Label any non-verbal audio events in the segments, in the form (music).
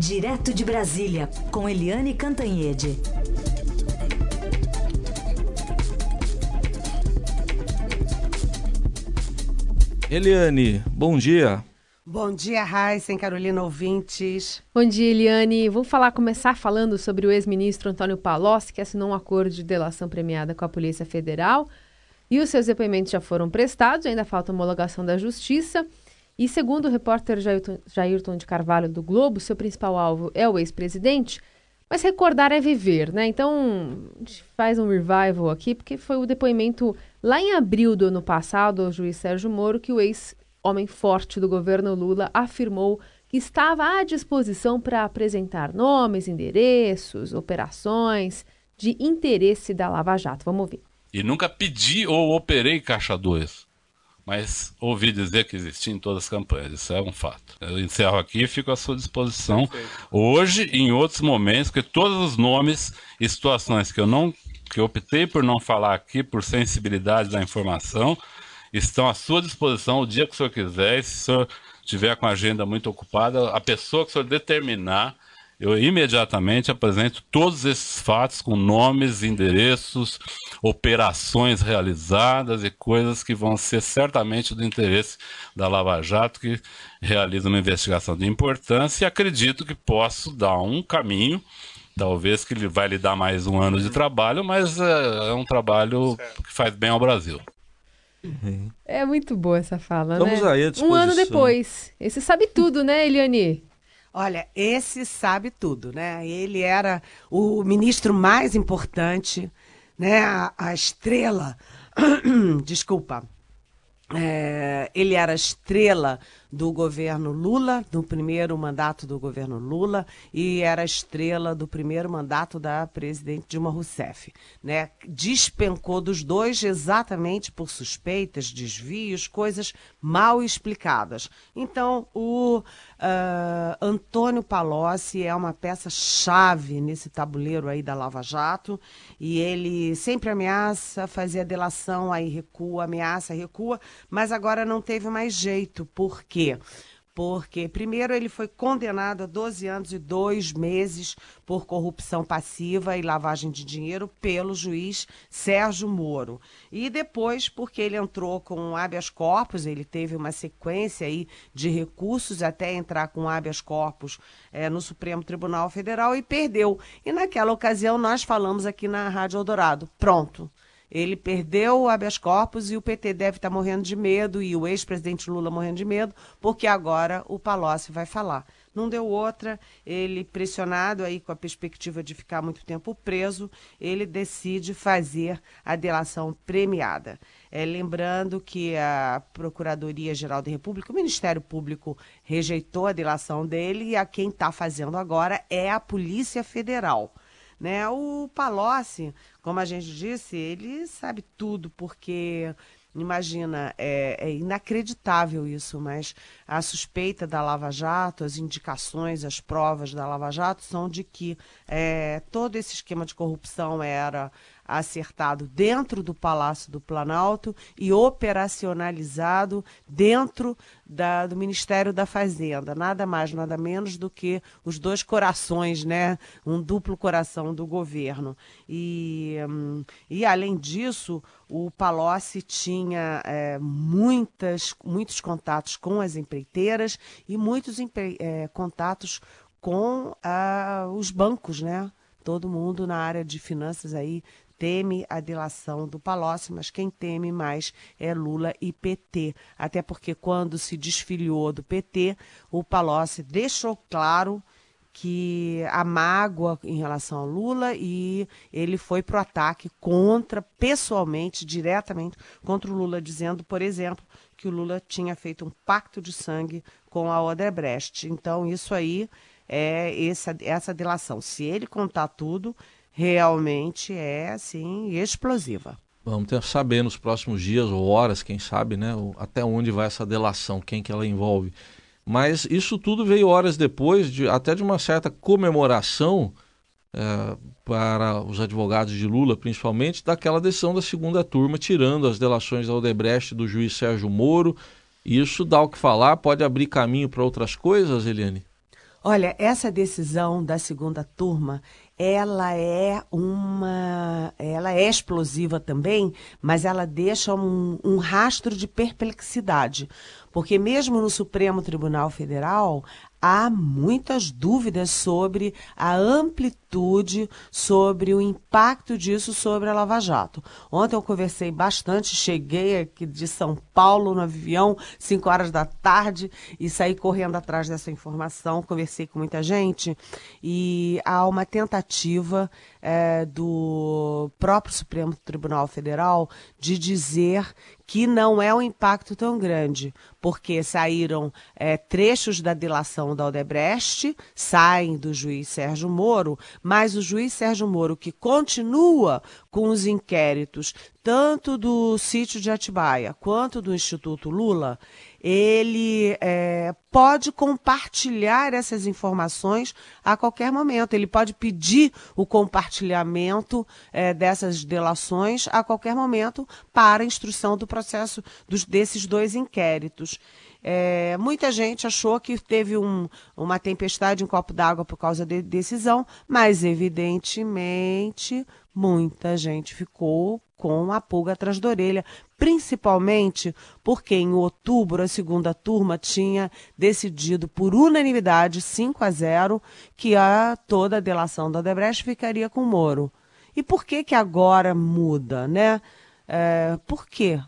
Direto de Brasília, com Eliane Cantanhede. Eliane, bom dia. Bom dia, Raíssen, Carolina ouvintes. Bom dia, Eliane. Vamos falar, começar falando sobre o ex-ministro Antônio Palocci, que assinou um acordo de delação premiada com a Polícia Federal. E os seus depoimentos já foram prestados, ainda falta homologação da Justiça. E segundo o repórter Jairton, de Carvalho do Globo, seu principal alvo é o ex-presidente. Mas recordar é viver, né? Então, a gente faz um revival aqui, porque foi o depoimento lá em abril do ano passado ao juiz Sérgio Moro que o ex homem forte do governo Lula, afirmou que estava à disposição para apresentar nomes, endereços, operações de interesse da Lava Jato. Vamos ouvir. E nunca pedi ou operei Caixa 2, mas ouvi dizer que existia em todas as campanhas. Isso é um fato. Eu encerro aqui e fico à sua disposição Perfeito. hoje e em outros momentos, porque todos os nomes e situações que eu não que eu optei por não falar aqui por sensibilidade da informação, estão à sua disposição o dia que o senhor quiser. E se o senhor tiver com a agenda muito ocupada, a pessoa que o senhor determinar, eu imediatamente apresento todos esses fatos com nomes, endereços, operações realizadas e coisas que vão ser certamente do interesse da Lava Jato, que realiza uma investigação de importância e acredito que posso dar um caminho talvez que ele vai lhe dar mais um ano de trabalho, mas é, é um trabalho que faz bem ao Brasil. É muito boa essa fala, Vamos né? Aí à um ano depois. Esse sabe tudo, né, Eliane? Olha, esse sabe tudo, né? Ele era o ministro mais importante, né? A, a estrela. (clears throat) Desculpa. É, ele era a estrela do governo Lula, do primeiro mandato do governo Lula, e era estrela do primeiro mandato da presidente Dilma Rousseff. Né? Despencou dos dois exatamente por suspeitas, desvios, coisas mal explicadas. Então, o uh, Antônio Palocci é uma peça-chave nesse tabuleiro aí da Lava Jato, e ele sempre ameaça fazer a delação, aí recua, ameaça, recua, mas agora não teve mais jeito, porque quê? Porque, primeiro, ele foi condenado a 12 anos e 2 meses por corrupção passiva e lavagem de dinheiro pelo juiz Sérgio Moro. E depois, porque ele entrou com habeas corpus, ele teve uma sequência aí de recursos até entrar com habeas corpus é, no Supremo Tribunal Federal e perdeu. E naquela ocasião nós falamos aqui na Rádio Eldorado: pronto ele perdeu o habeas corpus e o PT deve estar morrendo de medo e o ex-presidente Lula morrendo de medo, porque agora o Palocci vai falar. Não deu outra, ele pressionado aí com a perspectiva de ficar muito tempo preso, ele decide fazer a delação premiada. É, lembrando que a Procuradoria-Geral da República, o Ministério Público rejeitou a delação dele e a quem está fazendo agora é a Polícia Federal. Né? O Palocci, como a gente disse, ele sabe tudo, porque Imagina, é, é, inacreditável isso, mas a suspeita da Lava Jato, as indicações, as provas da Lava Jato são de que é, todo esse esquema de corrupção era acertado dentro do Palácio do Planalto e operacionalizado dentro da, do Ministério da Fazenda. Nada mais, nada menos do que os dois corações, né? Um duplo coração do governo. E, hum, e além disso, o Palocci tinha é, muitas, muitos contatos com as empreiteiras e muitos é, contatos com ah, os bancos, né? Todo mundo na área de finanças aí teme a delação do Palocci, mas quem teme mais é Lula e PT. Até porque quando se desfiliou do PT, o Palocci deixou claro que a mágoa em relação ao Lula e ele foi para o ataque contra, pessoalmente, diretamente contra o Lula, dizendo, por exemplo, que o Lula tinha feito um pacto de sangue com a Odebrecht. Então, isso aí é essa, essa delação. Se ele contar tudo, realmente é assim explosiva. Vamos ter saber nos próximos dias ou horas, quem sabe, né, até onde vai essa delação, quem que ela envolve. Mas isso tudo veio horas depois, de, até de uma certa comemoração é, para os advogados de Lula, principalmente, daquela decisão da segunda turma, tirando as delações da Odebrecht do juiz Sérgio Moro. Isso dá o que falar, pode abrir caminho para outras coisas, Eliane? Olha, essa decisão da segunda turma, ela é uma, ela é explosiva também, mas ela deixa um, um rastro de perplexidade, porque mesmo no Supremo Tribunal Federal há muitas dúvidas sobre a amplitude, sobre o impacto disso sobre a Lava Jato. Ontem eu conversei bastante, cheguei aqui de São Paulo no avião, 5 horas da tarde, e saí correndo atrás dessa informação, conversei com muita gente, e há uma tentativa é, do próprio Supremo Tribunal Federal de dizer que não é um impacto tão grande, porque saíram é, trechos da delação da Odebrecht, saem do juiz Sérgio Moro, mas o juiz Sérgio Moro, que continua com os inquéritos, tanto do sítio de Atibaia quanto do Instituto Lula, ele é, pode compartilhar essas informações a qualquer momento. Ele pode pedir o compartilhamento é, dessas delações a qualquer momento para a instrução do processo dos, desses dois inquéritos. É, muita gente achou que teve um, uma tempestade em um copo d'água por causa de decisão, mas evidentemente muita gente ficou com a pulga atrás da orelha, principalmente porque em outubro a segunda turma tinha decidido por unanimidade 5 a 0 que a toda a delação da Odebrecht ficaria com o Moro. E por que que agora muda, né? É, por quê?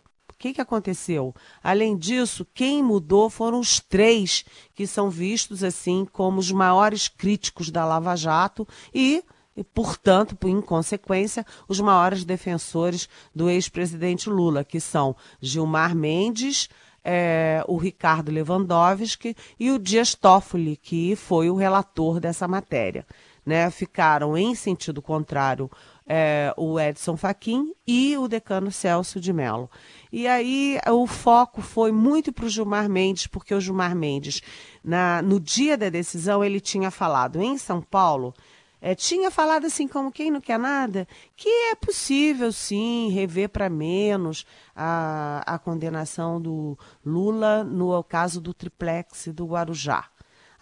Que, que aconteceu? Além disso, quem mudou foram os três que são vistos assim como os maiores críticos da Lava Jato e e, portanto, em consequência, os maiores defensores do ex-presidente Lula, que são Gilmar Mendes, é, o Ricardo Lewandowski e o Dias Toffoli, que foi o relator dessa matéria. Né? Ficaram em sentido contrário é, o Edson Fachin e o decano Celso de Mello. E aí o foco foi muito para o Gilmar Mendes, porque o Gilmar Mendes, na, no dia da decisão, ele tinha falado em São Paulo é, tinha falado assim, como quem não quer nada, que é possível sim rever para menos a, a condenação do Lula no caso do triplex do Guarujá.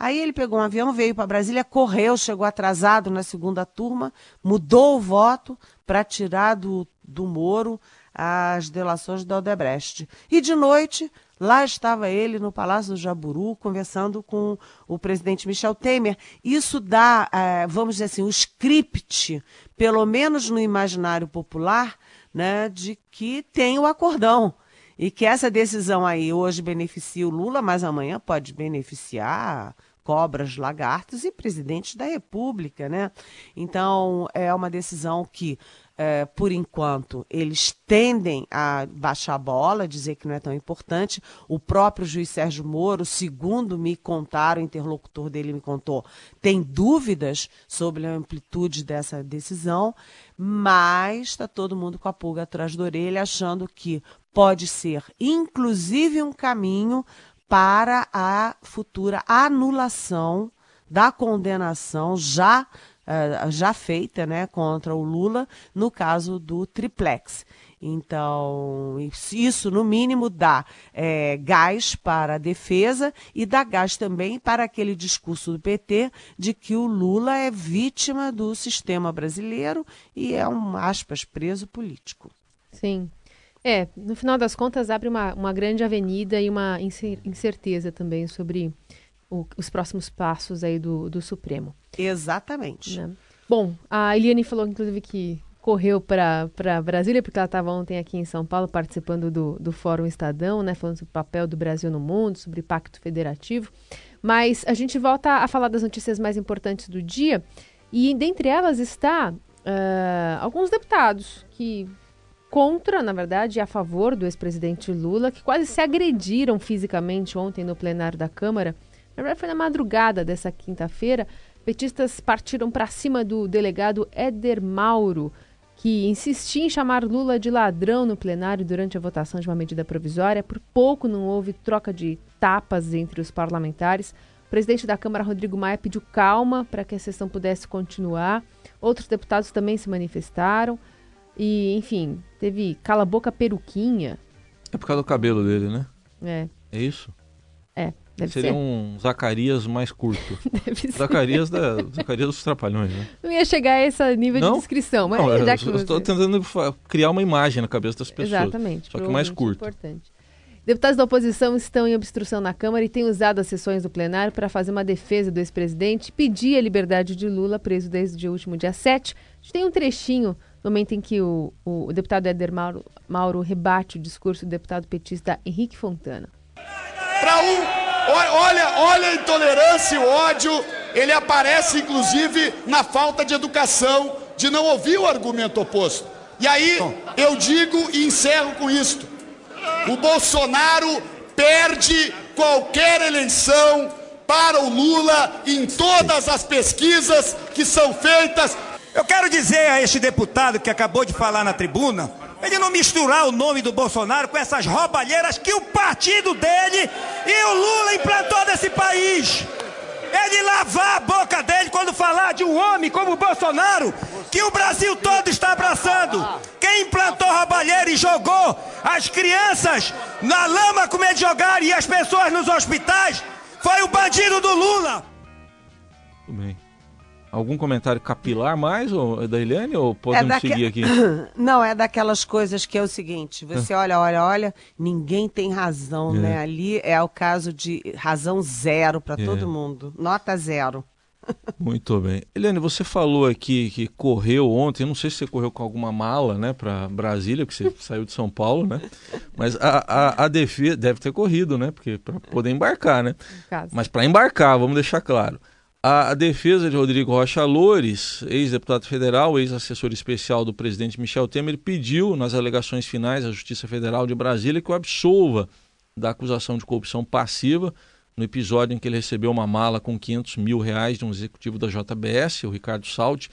Aí ele pegou um avião, veio para Brasília, correu, chegou atrasado na segunda turma, mudou o voto para tirar do, do Moro as delações da Odebrecht. E de noite Lá estava ele no Palácio do Jaburu conversando com o presidente Michel Temer. Isso dá, é, vamos dizer assim, o um script, pelo menos no imaginário popular, né, de que tem o acordão. E que essa decisão aí hoje beneficia o Lula, mas amanhã pode beneficiar cobras, lagartos e presidentes da República, né? Então, é uma decisão que é, por enquanto, eles tendem a baixar a bola, dizer que não é tão importante. O próprio juiz Sérgio Moro, segundo me contaram, o interlocutor dele me contou, tem dúvidas sobre a amplitude dessa decisão, mas está todo mundo com a pulga atrás da orelha, achando que pode ser, inclusive, um caminho para a futura anulação da condenação já uh, já feita né, contra o Lula no caso do triplex. Então, isso no mínimo dá é, gás para a defesa e dá gás também para aquele discurso do PT de que o Lula é vítima do sistema brasileiro e é um, aspas, preso político. Sim. É, no final das contas abre uma, uma grande avenida e uma incerteza também sobre o, os próximos passos aí do, do Supremo. Exatamente. Né? Bom, a Eliane falou, inclusive, que correu para Brasília, porque ela estava ontem aqui em São Paulo participando do, do Fórum Estadão, né, falando sobre o papel do Brasil no mundo, sobre pacto federativo. Mas a gente volta a falar das notícias mais importantes do dia, e dentre elas está uh, alguns deputados que contra, na verdade, a favor do ex-presidente Lula, que quase se agrediram fisicamente ontem no plenário da Câmara. Na verdade, foi na madrugada dessa quinta-feira. Petistas partiram para cima do delegado Éder Mauro, que insistia em chamar Lula de ladrão no plenário durante a votação de uma medida provisória. Por pouco não houve troca de tapas entre os parlamentares. O presidente da Câmara, Rodrigo Maia, pediu calma para que a sessão pudesse continuar. Outros deputados também se manifestaram. E, enfim, teve cala-boca peruquinha. É por causa do cabelo dele, né? É. É isso? É. Deve Seria ser. um Zacarias mais curto. (laughs) Deve ser. Zacarias, da, Zacarias dos Trapalhões, né? Não ia chegar a esse nível Não? de descrição, mas Não, já eu que eu você... estou tentando criar uma imagem na cabeça das pessoas. Exatamente. Só que mais provavelmente curto. Importante. Deputados da oposição estão em obstrução na Câmara e têm usado as sessões do plenário para fazer uma defesa do ex-presidente e pedir a liberdade de Lula, preso desde o último dia 7. A gente tem um trechinho no momento em que o, o, o deputado Éder Mauro, Mauro rebate o discurso do deputado petista Henrique Fontana. Para um, olha, olha a intolerância e o ódio, ele aparece inclusive na falta de educação, de não ouvir o argumento oposto. E aí eu digo e encerro com isto: o Bolsonaro perde qualquer eleição para o Lula em todas as pesquisas que são feitas Eu quero dizer a este deputado que acabou de falar na tribuna, ele não misturar o nome do Bolsonaro com essas roubalheiras que o partido dele e o Lula implantou nesse país. Ele lavar a boca dele quando falar de um homem como o Bolsonaro, que o Brasil todo está abraçando. Quem implantou roubalheira e jogou as crianças na lama com medo de jogar e as pessoas nos hospitais foi o bandido do Lula. Bem. Algum comentário capilar mais ou, da Eliane ou podemos daque- seguir aqui? (coughs) Não, é daquelas coisas que é o seguinte: você olha, olha, olha, ninguém tem razão, É. né? Ali é o caso de razão zero para É. todo mundo. Nota zero. (laughs) Muito bem. Eliane, você falou aqui que correu ontem, eu não sei se você correu com alguma mala, né, para Brasília, porque você (laughs) saiu de São Paulo, né? Mas a, a, a defesa deve ter corrido, né? Porque para poder embarcar, né? Mas para embarcar, vamos deixar claro. A, defesa de Rodrigo Rocha Loures, ex-deputado federal, ex-assessor especial do presidente Michel Temer, pediu nas alegações finais à Justiça Federal de Brasília que o absolva da acusação de corrupção passiva no episódio em que ele recebeu uma mala com 500 mil reais de um executivo da JBS, o Ricardo Salti.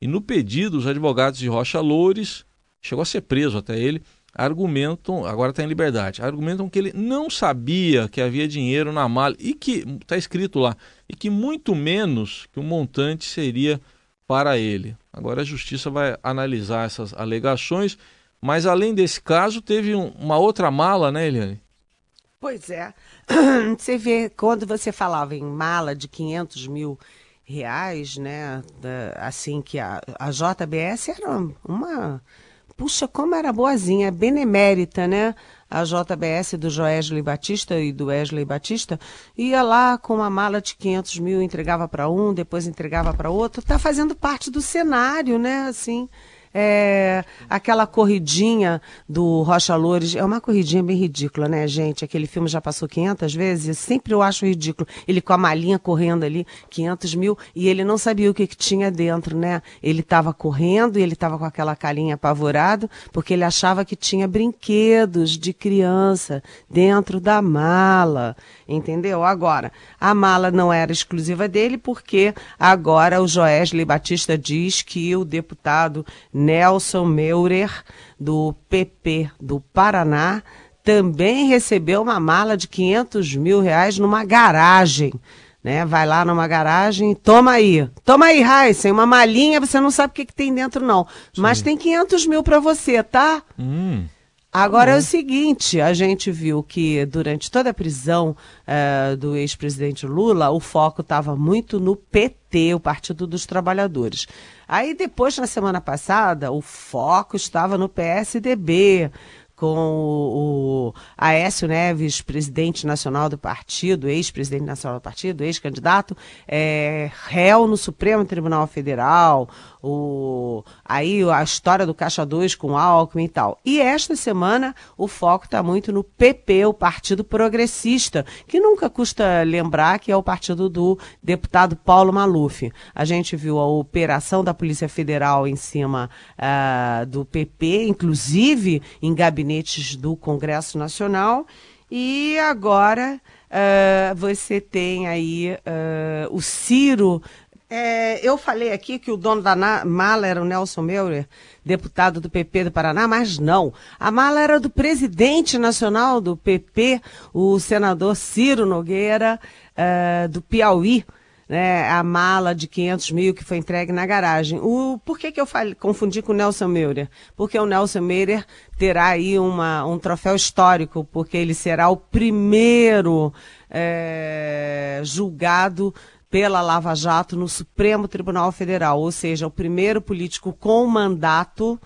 E no pedido, os advogados de Rocha Loures, chegou a ser preso até ele, argumentam, agora está em liberdade, argumentam que ele não sabia que havia dinheiro na mala e que, está escrito lá, e que muito menos que o montante seria para ele. Agora a justiça vai analisar essas alegações, mas além desse caso, teve um- uma outra mala, né, Eliane? Pois é. (clears throat) Você vê, quando você falava em mala de 500 mil reais, né? assim, que a, a JBS era uma. Puxa, como era boazinha, benemérita, né? A JBS do Joesley Batista e do Wesley Batista ia lá com uma mala de 500 mil, entregava para um, depois entregava para outro. Tá fazendo parte do cenário, né? Assim, é, aquela corridinha do Rocha Loures, é uma corridinha bem ridícula, né, gente? Aquele filme já passou 500 vezes, sempre eu acho ridículo. Ele com a malinha correndo ali, 500 mil, e ele não sabia o que, que tinha dentro, né? Ele estava correndo e ele estava com aquela carinha apavorado, porque ele achava que tinha brinquedos de criança dentro da mala, entendeu? Agora, a mala não era exclusiva dele, porque agora o Joesley Batista diz que o deputado Nelson Meurer, do PP do Paraná, também recebeu uma mala de 500 mil reais numa garagem. Né? Vai lá numa garagem, toma aí, toma aí, Heisen, uma malinha, você não sabe o que, que tem dentro não, mas tem 500 mil para você, tá? Hum, Agora é o seguinte, a gente viu que durante toda a prisão eh, do ex-presidente Lula, o foco estava muito no PT, o Partido dos Trabalhadores. Aí depois, na semana passada, o foco estava no PSDB, com o, o Aécio Neves, presidente nacional do partido, ex-presidente nacional do partido, ex-candidato, é, réu no Supremo Tribunal Federal, o, aí a história do Caixa 2 com Alckmin e tal. E esta semana o foco está muito no PP, o Partido Progressista, que nunca custa lembrar que é o partido do deputado Paulo Maluf. A gente viu a operação da Polícia Federal em cima ah, do PP, inclusive em gabinetes do Congresso Nacional. E agora ah, você tem aí ah, o Ciro. É, eu falei aqui que o dono da mala era o Nelson Meurer, deputado do PP do Paraná, mas não. A mala era do presidente nacional do PP, o senador Ciro Nogueira, ah, do Piauí. né, a mala de 500 mil que foi entregue na garagem. O, por que, que eu falei, confundi com o Nelson Meurer? Porque o Nelson Meurer terá aí uma, um troféu histórico, porque ele será o primeiro é, julgado pela Lava Jato no Supremo Tribunal Federal, ou seja, o primeiro político com mandato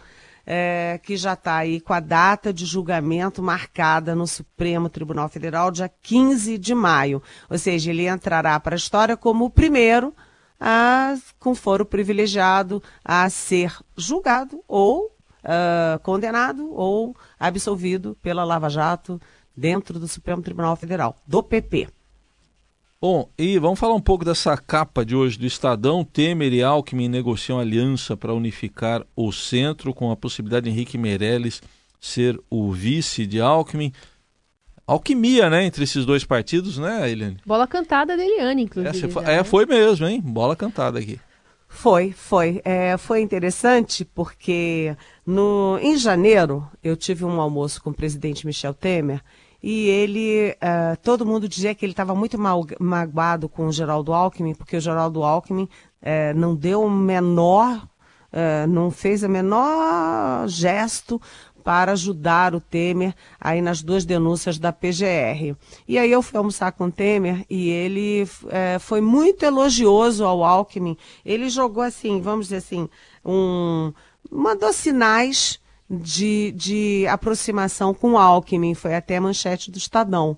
é, que já está aí com a data de julgamento marcada no Supremo Tribunal Federal, dia 15 de maio. Ou seja, ele entrará para a história como o primeiro a, com foro privilegiado a ser julgado ou uh, condenado ou absolvido pela Lava Jato dentro do Supremo Tribunal Federal, do PP. Bom, e vamos falar um pouco dessa capa de hoje do Estadão. Temer e Alckmin negociam aliança para unificar o centro, com a possibilidade de Henrique Meirelles ser o vice de Alckmin. Alquimia, né, entre esses dois partidos, né, Eliane? Bola cantada da Eliane, inclusive. Foi, é, foi mesmo, hein? Bola cantada aqui. Foi, foi. É, foi interessante porque no, em janeiro eu tive um almoço com o presidente Michel Temer e ele, uh, todo mundo dizia que ele estava muito mal, magoado com o Geraldo Alckmin, porque o Geraldo Alckmin uh, não deu o menor, uh, não fez o menor gesto para ajudar o Temer aí nas duas denúncias da PGR. E aí eu fui almoçar com o Temer e ele foi muito elogioso ao Alckmin. Ele jogou assim, vamos dizer assim, um, mandou sinais de, de aproximação com Alckmin, foi até a manchete do Estadão.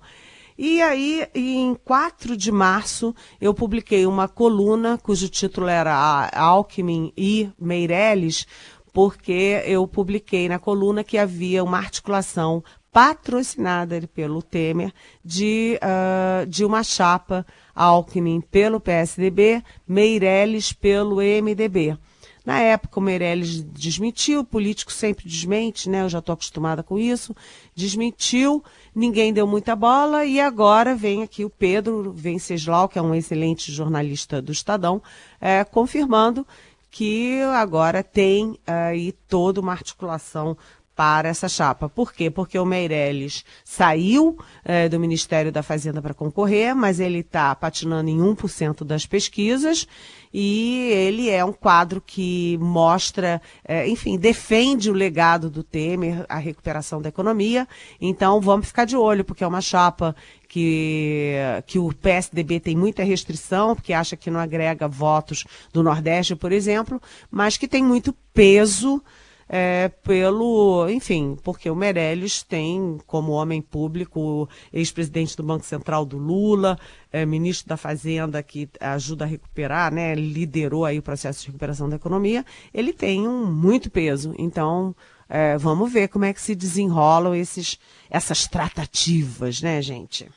E aí, em 4 de março, eu publiquei uma coluna cujo título era Alckmin e Meirelles, porque eu publiquei na coluna que havia uma articulação patrocinada pelo Temer de, uh, de uma chapa Alckmin pelo PSDB, Meirelles pelo MDB. Na época, o Meirelles desmentiu, o político sempre desmente, né? Eu já estou acostumada com isso. Desmentiu, ninguém deu muita bola e agora vem aqui o Pedro Venceslau, que é um excelente jornalista do Estadão, é, confirmando que agora tem aí toda uma articulação para essa chapa. Por quê? Porque o Meirelles saiu é, do Ministério da Fazenda para concorrer, mas ele está patinando em 1% das pesquisas e ele é um quadro que mostra, é, enfim, defende o legado do Temer, a recuperação da economia. Então vamos ficar de olho, porque é uma chapa que, que o PSDB tem muita restrição, porque acha que não agrega votos do Nordeste, por exemplo, mas que tem muito peso é, pelo, enfim, porque o Meirelles tem como homem público ex-presidente do Banco Central do Lula, é, ministro da Fazenda que ajuda a recuperar, né, liderou aí o processo de recuperação da economia, ele tem um muito peso. Então, é, vamos ver como é que se desenrolam esses, essas tratativas, né, gente?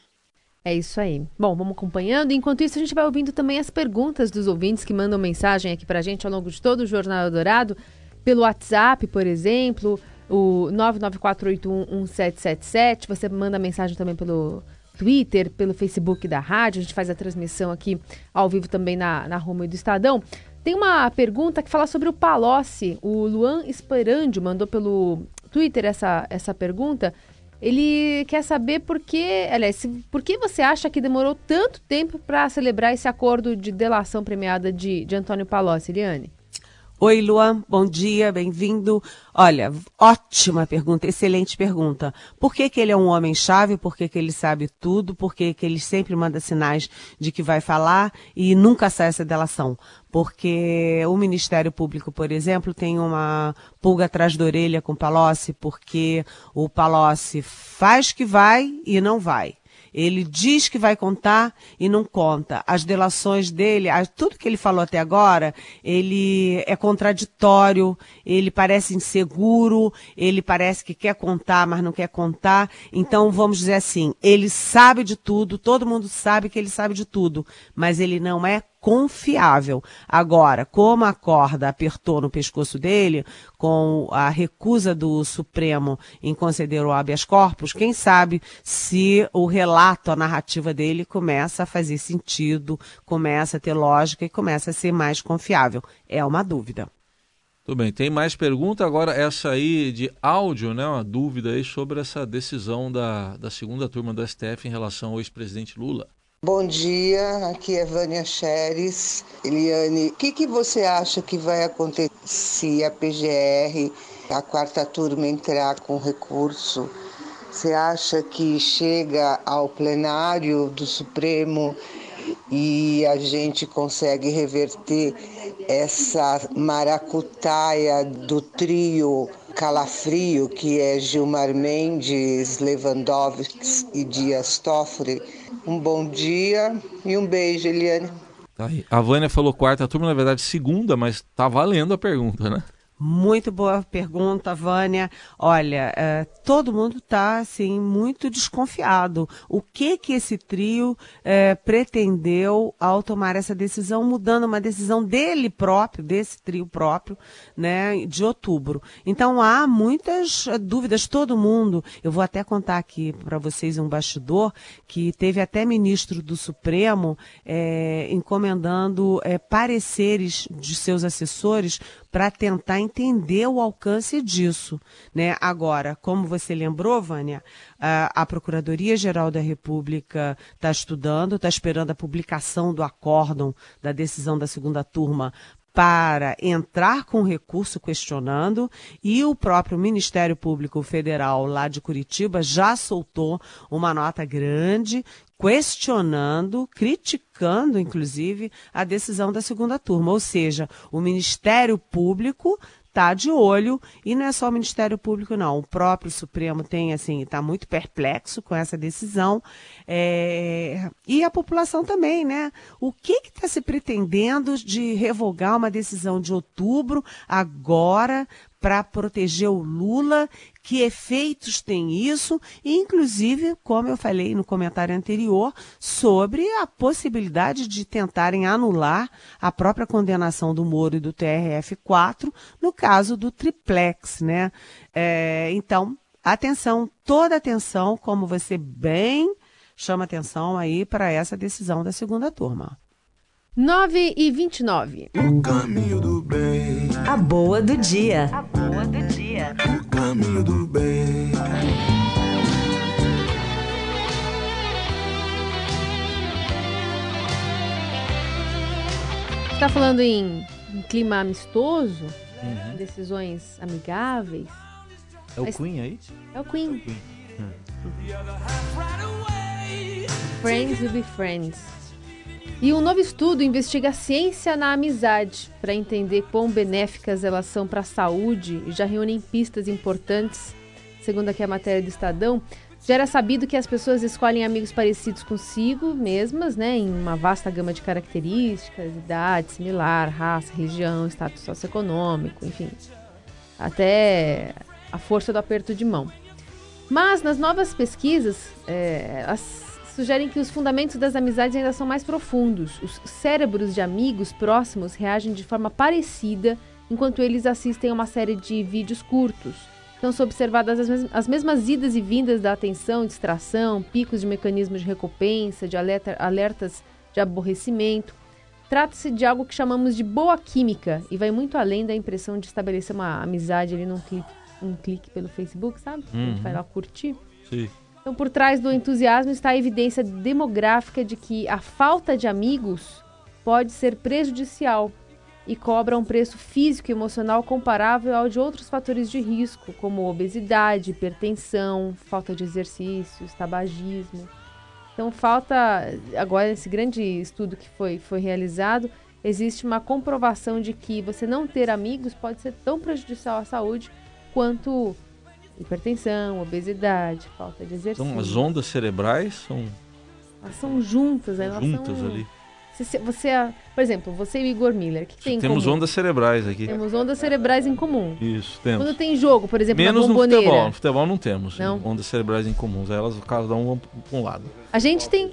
É isso aí. Bom, vamos acompanhando. Enquanto isso, a gente vai ouvindo também as perguntas dos ouvintes que mandam mensagem aqui pra gente ao longo de todo o Jornal Dourado pelo WhatsApp, por exemplo, o 994811777. Você manda mensagem também pelo Twitter, pelo Facebook da rádio. A gente faz a transmissão aqui ao vivo também na, na Roma do Estadão. Tem uma pergunta que fala sobre o Palocci. O Luan Esperandio mandou pelo Twitter essa, essa pergunta. Ele quer saber por que, aliás, por que você acha que demorou tanto tempo para celebrar esse acordo de delação premiada de, de Antônio Palocci, Eliane? Oi, Luan, bom dia, bem-vindo. Olha, ótima pergunta, excelente pergunta. Por que, que ele é um homem-chave? Por que, que ele sabe tudo? Por que, que ele sempre manda sinais de que vai falar e nunca sai essa delação? Porque o Ministério Público, por exemplo, tem uma pulga atrás da orelha com o Palocci, porque o Palocci faz que vai e não vai. Ele diz que vai contar e não conta. As delações dele, tudo que ele falou até agora, ele é contraditório, ele parece inseguro, ele parece que quer contar, mas não quer contar. Então, vamos dizer assim, ele sabe de tudo, todo mundo sabe que ele sabe de tudo, mas ele não é confiável. Agora, como a corda apertou no pescoço dele, com a recusa do Supremo em conceder o habeas corpus, quem sabe se o relato, a narrativa dele começa a fazer sentido, começa a ter lógica e começa a ser mais confiável. É uma dúvida. Tudo bem, tem mais pergunta agora, essa aí de áudio, né? Uma dúvida aí sobre essa decisão da, da segunda turma do STF em relação ao ex-presidente Lula. Bom dia, aqui é Vânia Xeres. Eliane, o que, que você acha que vai acontecer se a PGR, a quarta turma, entrar com recurso? Você acha que chega ao plenário do Supremo e a gente consegue reverter essa maracutaia do trio calafrio que é Gilmar Mendes, Lewandowski e Dias Toffoli? Um bom dia e um beijo, Eliane. Tá. A Vânia falou quarta turma, na verdade segunda, mas tá valendo a pergunta, né? Muito boa pergunta, Vânia. Olha, é, todo mundo está assim muito desconfiado. O que que esse trio é, pretendeu ao tomar essa decisão, mudando uma decisão dele próprio, desse trio próprio, né, de outubro. Então há muitas é, dúvidas. Todo mundo. Eu vou até contar aqui para vocês um bastidor que teve até ministro do Supremo é, encomendando é, pareceres de seus assessores para tentar entender o alcance disso. Né? Agora, como você lembrou, Vânia, a, a Procuradoria-Geral da República está estudando, está esperando a publicação do acórdão da decisão da segunda turma para entrar com recurso questionando e o próprio Ministério Público Federal lá de Curitiba já soltou uma nota grande questionando, criticando, inclusive, a decisão da segunda turma. Ou seja, o Ministério Público está de olho e não é só o Ministério Público não, o próprio Supremo tem assim está muito perplexo com essa decisão é... e a população também, né? O que está se pretendendo de revogar uma decisão de outubro agora para proteger o Lula, que efeitos tem isso, e inclusive, como eu falei no comentário anterior, sobre a possibilidade de tentarem anular a própria condenação do Moro e do TRF4 no caso do triplex, né? É, então, atenção, toda atenção, como você bem chama atenção aí para essa decisão da segunda turma. 9 e 29. O caminho do bem. A boa do dia. A boa do dia. O caminho do bem. Está falando em, em, clima amistoso, uhum. decisões amigáveis. É o Mas, Queen aí? É o Queen. É o Queen. Hum. Friends will be friends. E um novo estudo investiga a ciência na amizade para entender quão benéficas elas são para a saúde e já reúnem pistas importantes. Segundo aqui a matéria do Estadão, já era sabido que as pessoas escolhem amigos parecidos consigo mesmas, né, em uma vasta gama de características, idade similar, raça, religião, status socioeconômico, enfim, até a força do aperto de mão. Mas nas novas pesquisas, é, as sugerem que os fundamentos das amizades ainda são mais profundos. Os cérebros de amigos próximos reagem de forma parecida enquanto eles assistem a uma série de vídeos curtos. Então, são observadas as, mes as mesmas idas e vindas da atenção, distração, picos de mecanismos de recompensa, de alerta alertas de aborrecimento. Trata-se de algo que chamamos de boa química e vai muito além da impressão de estabelecer uma amizade ali num clique, um clique pelo Facebook, sabe? Uhum. A gente vai lá curtir. Sim. Então, por trás do entusiasmo está a evidência demográfica de que a falta de amigos pode ser prejudicial e cobra um preço físico e emocional comparável ao de outros fatores de risco, como obesidade, hipertensão, falta de exercícios, tabagismo. Então, falta, agora, esse grande estudo que foi, foi realizado, existe uma comprovação de que você não ter amigos pode ser tão prejudicial à saúde quanto hipertensão, obesidade, falta de exercício. Então as ondas cerebrais são. Elas são juntas, elas juntas são... ali. Você, você, por exemplo, você e o Igor Miller, o que, que tem em Temos comum? ondas cerebrais aqui. Temos ondas cerebrais em comum. Isso, temos. Quando tem jogo, por exemplo, Menos na no futebol. No futebol não temos não? ondas cerebrais em comuns. Elas, cada um para um lado. A gente tem,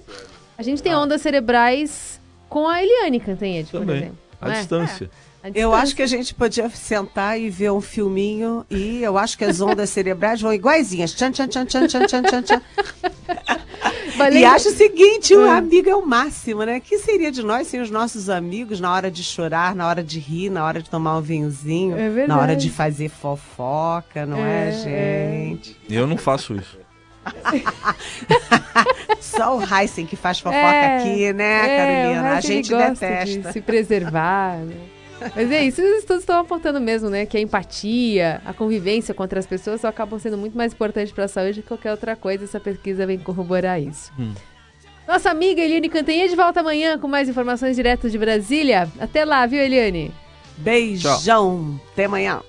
a gente tem ah. ondas cerebrais com a Eliane Cantanhede, por exemplo. À é? distância. É. Eu acho que a gente podia sentar e ver um filminho e eu acho que as ondas cerebrais vão iguaizinhas. Tchan, tchan, tchan, tchan, tchan, tchan, tchan, tchan. E acho o seguinte, o ah. amigo é o máximo, né? O que seria de nós sem os nossos amigos na hora de chorar, na hora de rir, na hora de tomar um vinhozinho, é na hora de fazer fofoca, não é, é gente? Eu não faço isso. (laughs) Só o Heisen que faz fofoca é, aqui, né, é, Carolina? A gente detesta. De se preservar, né? Mas é isso, os estudos estão apontando mesmo, né? Que a empatia, a convivência com outras pessoas só acabam sendo muito mais importantes para a saúde que qualquer outra coisa. Essa pesquisa vem corroborar isso. Hum. Nossa amiga Eliane Cantanhede volta amanhã com mais informações diretas de Brasília. Até lá, viu, Eliane? Beijão. Tchau. Até amanhã.